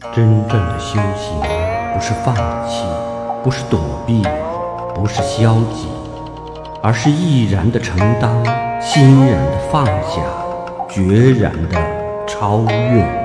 真正的修行不是放弃不是躲避不是消极而是毅然的承担欣然的放下决然的超越。